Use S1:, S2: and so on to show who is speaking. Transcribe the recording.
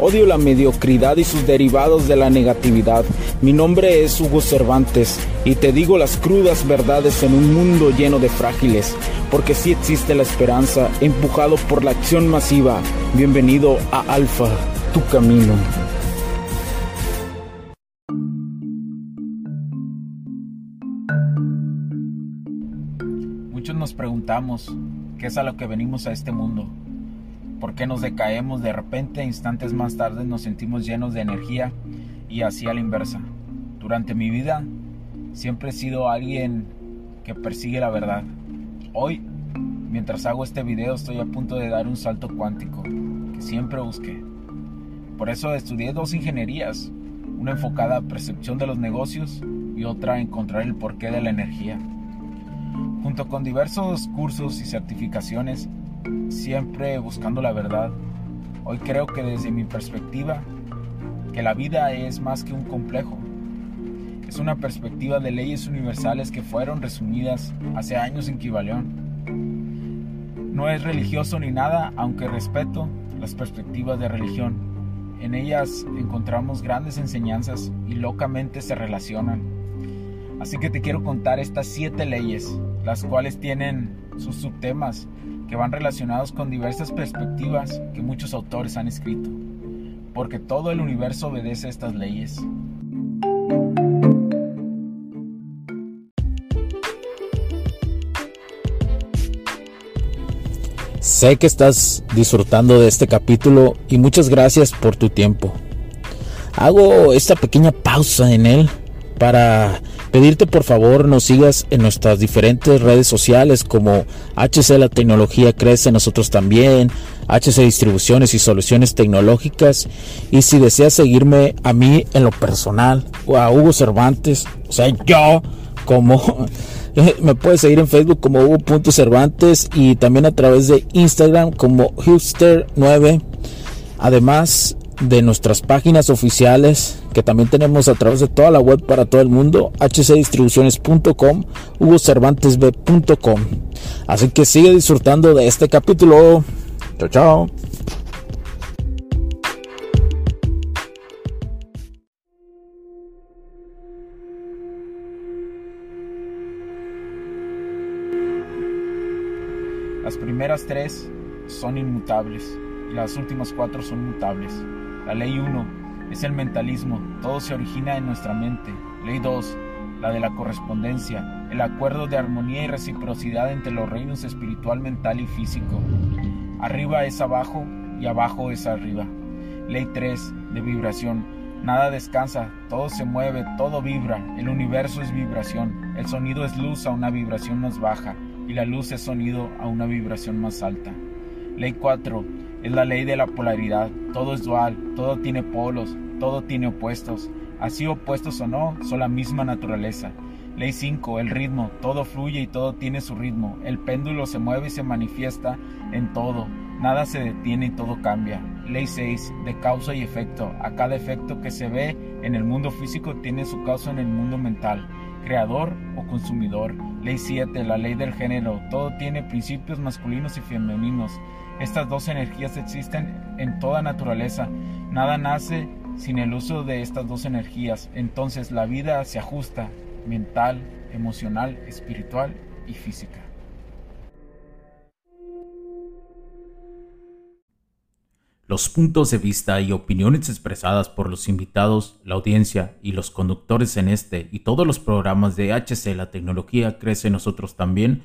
S1: Odio la mediocridad y sus derivados de la negatividad. Mi nombre es Hugo Cervantes y te digo las crudas verdades en un mundo lleno de frágiles, porque sí existe la esperanza, empujado por la acción masiva. Bienvenido a Alfa, tu camino. Muchos nos preguntamos qué es a lo que venimos a este mundo por qué nos decaemos de repente, instantes más tarde nos sentimos llenos de energía y así a la inversa. Durante mi vida siempre he sido alguien que persigue la verdad. Hoy, mientras hago este video, estoy a punto de dar un salto cuántico que siempre busqué. Por eso estudié dos ingenierías, una enfocada a percepción de los negocios y otra a encontrar el porqué de la energía. Junto con diversos cursos y certificaciones, siempre buscando la verdad. Hoy creo que desde mi perspectiva, que la vida es más que un complejo. Es una perspectiva de leyes universales que fueron resumidas hace años en Kibaleón. No es religioso ni nada, aunque respeto las perspectivas de religión. En ellas encontramos grandes enseñanzas y locamente se relacionan. Así que te quiero contar estas siete leyes, las cuales tienen sus subtemas que van relacionados con diversas perspectivas que muchos autores han escrito, porque todo el universo obedece estas leyes. Sé que estás disfrutando de este capítulo y muchas gracias por tu tiempo. Hago esta pequeña pausa en él para pedirte por favor nos sigas en nuestras diferentes redes sociales como HC La Tecnología Crece, nosotros también, HC Distribuciones y Soluciones Tecnológicas. Y si deseas seguirme a mí en lo personal o a Hugo Cervantes, o sea, yo como... Me puedes seguir en Facebook como Hugo.cervantes y también a través de Instagram como Hipster9. Además, de nuestras páginas oficiales que también tenemos a través de toda la web para todo el mundo, hcdistribuciones.com, hugocervantesb.com. Así que sigue disfrutando de este capítulo. Chao, chao. Las primeras tres son inmutables las últimas cuatro son mutables. La ley 1 es el mentalismo, todo se origina en nuestra mente. Ley 2, la de la correspondencia, el acuerdo de armonía y reciprocidad entre los reinos espiritual, mental y físico. Arriba es abajo y abajo es arriba. Ley 3, de vibración. Nada descansa, todo se mueve, todo vibra, el universo es vibración, el sonido es luz a una vibración más baja y la luz es sonido a una vibración más alta. Ley 4, es la ley de la polaridad, todo es dual, todo tiene polos, todo tiene opuestos. Así opuestos o no, son la misma naturaleza. Ley 5, el ritmo, todo fluye y todo tiene su ritmo. El péndulo se mueve y se manifiesta en todo. Nada se detiene y todo cambia. Ley 6, de causa y efecto. A cada efecto que se ve en el mundo físico tiene su causa en el mundo mental. Creador o consumidor. Ley 7, la ley del género. Todo tiene principios masculinos y femeninos. Estas dos energías existen en toda naturaleza. Nada nace sin el uso de estas dos energías. Entonces la vida se ajusta mental, emocional, espiritual y física. Los puntos de vista y opiniones expresadas por los invitados, la audiencia y los conductores en este y todos los programas de HC La Tecnología Crece Nosotros también